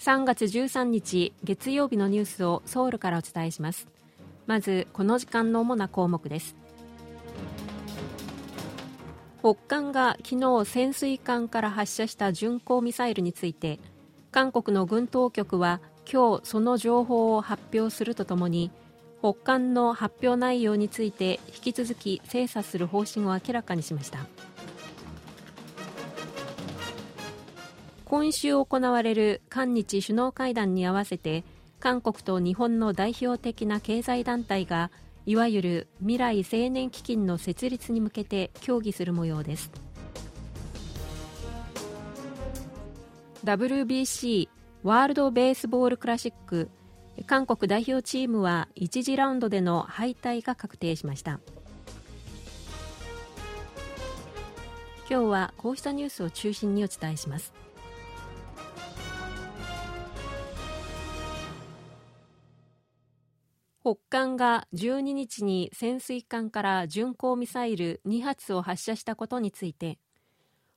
3月13日月曜日のニュースをソウルからお伝えします。まずこの時間の主な項目です。北韓が昨日潜水艦から発射した巡航ミサイルについて韓国の軍当局は今日その情報を発表するとともに北韓の発表内容について引き続き精査する方針を明らかにしました。今週行われる韓日首脳会談に合わせて韓国と日本の代表的な経済団体がいわゆる未来青年基金の設立に向けて協議する模様です。WBC ワールド・ベースボール・クラシック韓国代表チームは1次ラウンドでの敗退が確定しました。今日はこうしたニュースを中心にお伝えします。北韓が12日に潜水艦から巡航ミサイル2発を発射したことについて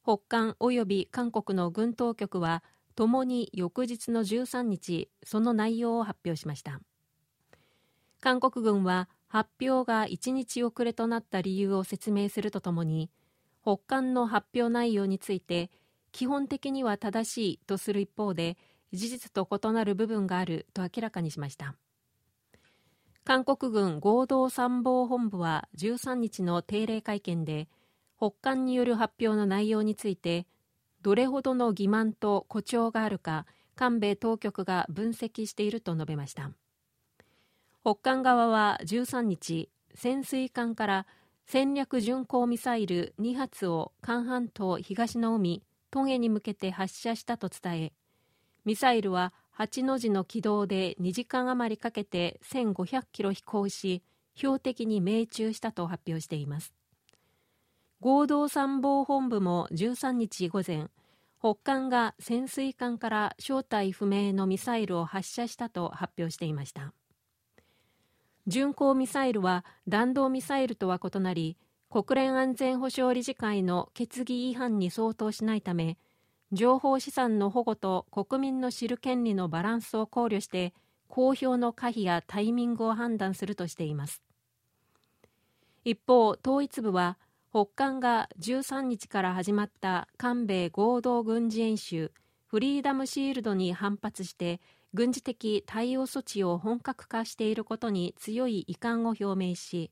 北韓及び韓国の軍当局はともに翌日の13日その内容を発表しました。韓国軍は発表が1日遅れとなった理由を説明するとともに北韓の発表内容について基本的には正しいとする一方で事実と異なる部分があると明らかにしました。韓国軍合同参謀本部は13日の定例会見で北韓による発表の内容についてどれほどの欺瞞と誇張があるか韓米当局が分析していると述べました。北韓側は13日潜水艦から戦略巡航ミサイル2発を韓半島東の海トゲに向けて発射したと伝えミサイルは8の字の軌道で2時間余りかけて1500キロ飛行し標的に命中したと発表しています。合同参謀本部も13日午前北韓が潜水艦から正体不明のミサイルを発射したと発表していました。巡航ミサイルは弾道ミサイルとは異なり国連安全保障理事会の決議違反に相当しないため情報資産の保護と国民の知る権利のバランスを考慮して公表の可否やタイミングを判断するとしています。一方統一部は北韓が13日から始まった韓米合同軍事演習フリーダムシールドに反発して軍事的対応措置を本格化していることに強い遺憾を表明し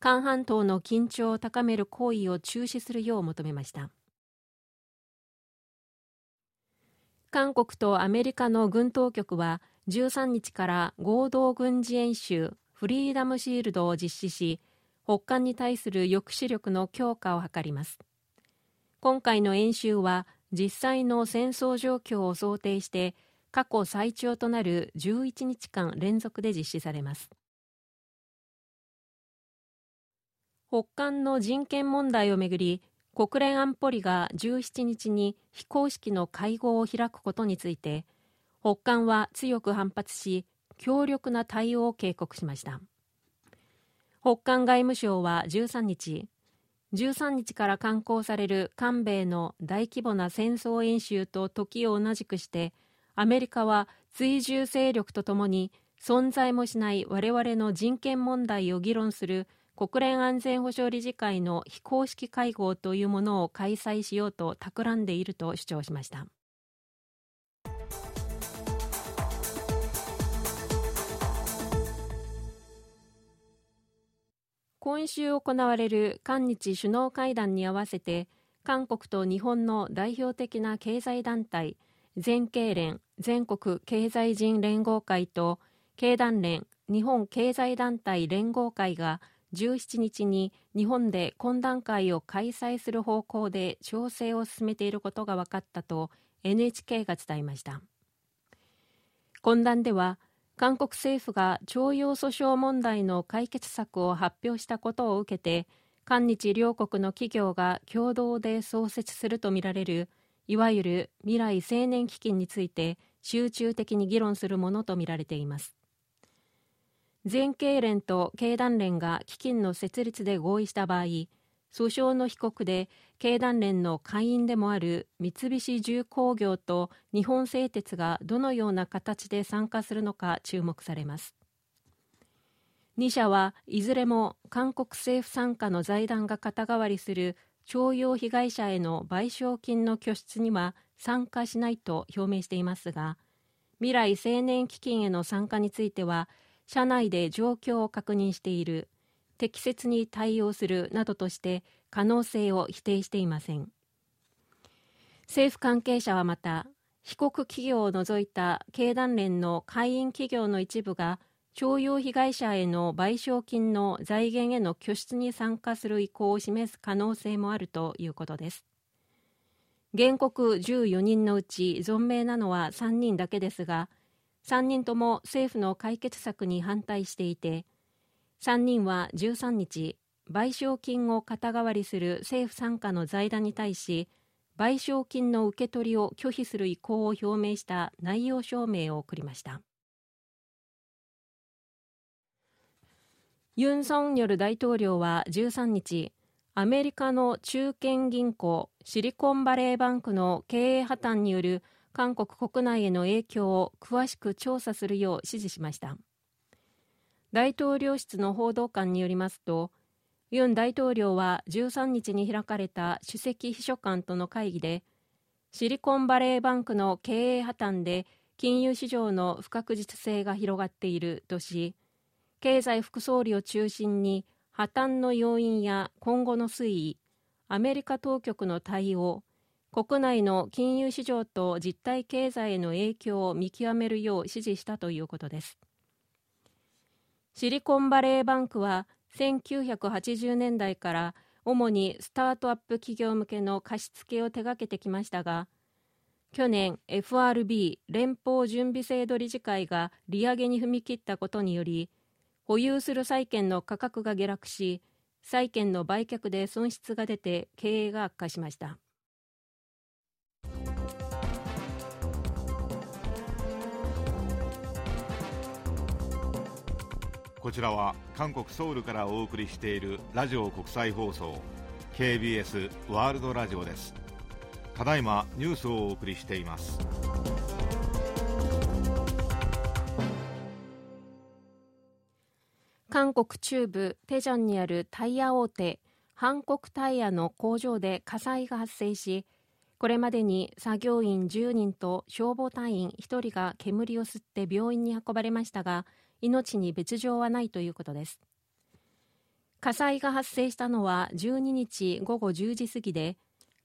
韓半島の緊張を高める行為を中止するよう求めました。韓国とアメリカの軍当局は13日から合同軍事演習フリーダムシールドを実施し北韓に対する抑止力の強化を図ります。今回の演習は実際の戦争状況を想定して過去最長となる11日間連続で実施されます。北韓の人権問題をめぐり国連安保理が17日に非公式の会合を開くことについて北韓は強く反発し強力な対応を警告しました。北韓外務省は13日13日から刊行される韓米の大規模な戦争演習と時を同じくしてアメリカは追従勢力とともに存在もしない我々の人権問題を議論する国連安全保障理事会の非公式会合というものを開催しようと企んでいると主張しました。今週行われる韓日首脳会談に合わせて韓国と日本の代表的な経済団体全経連全国経済人連合会と経団連日本経済団体連合会が17日に日本で懇談会を開催する方向で調整を進めていることが分かったと NHK が伝えました。懇談では韓国政府が徴用訴訟問題の解決策を発表したことを受けて韓日両国の企業が共同で創設するとみられるいわゆる未来青年基金について集中的に議論するものとみられています。全経連と経団連が基金の設立で合意した場合訴訟の被告で経団連の会員でもある三菱重工業と日本製鉄がどのような形で参加するのか注目されます。2社はいずれも韓国政府傘下の財団が肩代わりする徴用被害者への賠償金の拠出には参加しないと表明していますが未来青年基金への参加については社内で状況を確認している適切に対応するなどとして可能性を否定していません。政府関係者はまた被告企業を除いた経団連の会員企業の一部が徴用被害者への賠償金の財源への拠出に参加する意向を示す可能性もあるということです。原告14人のうち存命なのは3人だけですが3人とも政府の解決策に反対していて3人は13日賠償金を肩代わりする政府傘下の財団に対し賠償金の受け取りを拒否する意向を表明した内容証明を送りました。ユン・ソンニョル大統領は13日アメリカの中堅銀行シリコンバレーバンクの経営破綻による韓国国内への影響を詳しく調査するよう指示しました。大統領室の報道官によりますとユン大統領は13日に開かれた首席秘書官との会議でシリコンバレーバンクの経営破綻で金融市場の不確実性が広がっているとし経済副総理を中心に破綻の要因や今後の推移アメリカ当局の対応国内の金融市場と実体経済への影響を見極めるよう指示したということです。シリコンバレーバンクは1980年代から主にスタートアップ企業向けの貸付を手掛けてきましたが去年 FRB 連邦準備制度理事会が利上げに踏み切ったことにより保有する債券の価格が下落し債券の売却で損失が出て経営が悪化しました。こちらは韓国ソウルからお送りしているラジオ国際放送 KBS ワールドラジオです。ただいまニュースをお送りしています。韓国中部テジョンにあるタイヤ大手ハンコクタイヤの工場で火災が発生しこれまでに作業員10人と消防隊員1人が煙を吸って病院に運ばれましたが命に別状はないということです。火災が発生したのは12日午後10時過ぎで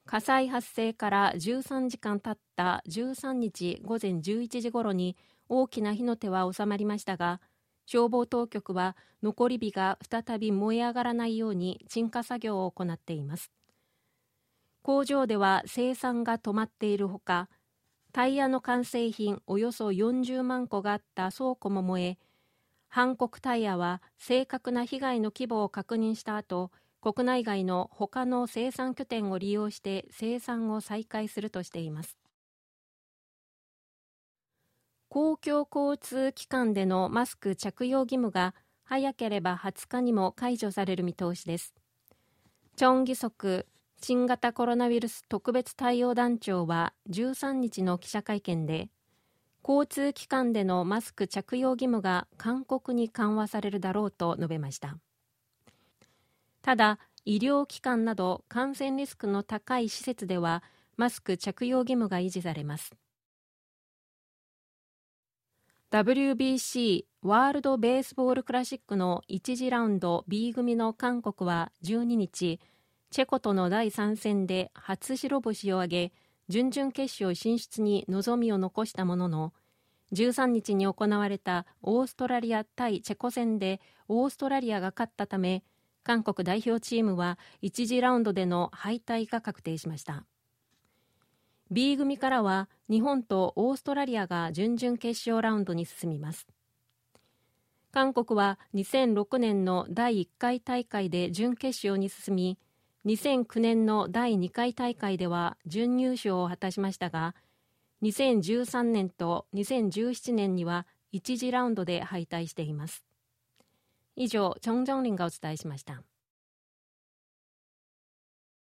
火災発生から13時間経った13日午前11時ごろに大きな火の手は収まりましたが消防当局は残り火が再び燃え上がらないように鎮火作業を行っています。工場では生産が止まっているほかタイヤの完成品およそ40万個があった倉庫も燃えハンコクタイヤは正確な被害の規模を確認した後国内外の他の生産拠点を利用して生産を再開するとしています。公共交通機関でのマスク着用義務が早ければ20日にも解除される見通しです。チョン・ギソク新型コロナウイルス特別対応団長は13日の記者会見で交通機関でのマスク着用義務が勧告に緩和されるだろうと述べました。ただ医療機関など感染リスクの高い施設ではマスク着用義務が維持されます。WBC ワールド・ベースボール・クラシックの1次ラウンド B 組の韓国は12日チェコとの第3戦で初白星を挙げ準々決勝進出に望みを残したものの13日に行われたオーストラリア対チェコ戦でオーストラリアが勝ったため韓国代表チームは1次ラウンドでの敗退が確定しました。B 組からは日本とオーストラリアが準々決勝ラウンドに進みます。韓国は2006年の第1回大会で準決勝に進み2009年の第2回大会では準優勝を果たしましたが2013年と2017年には1次ラウンドで敗退しています。以上チョン・ジョンリンがお伝えしました。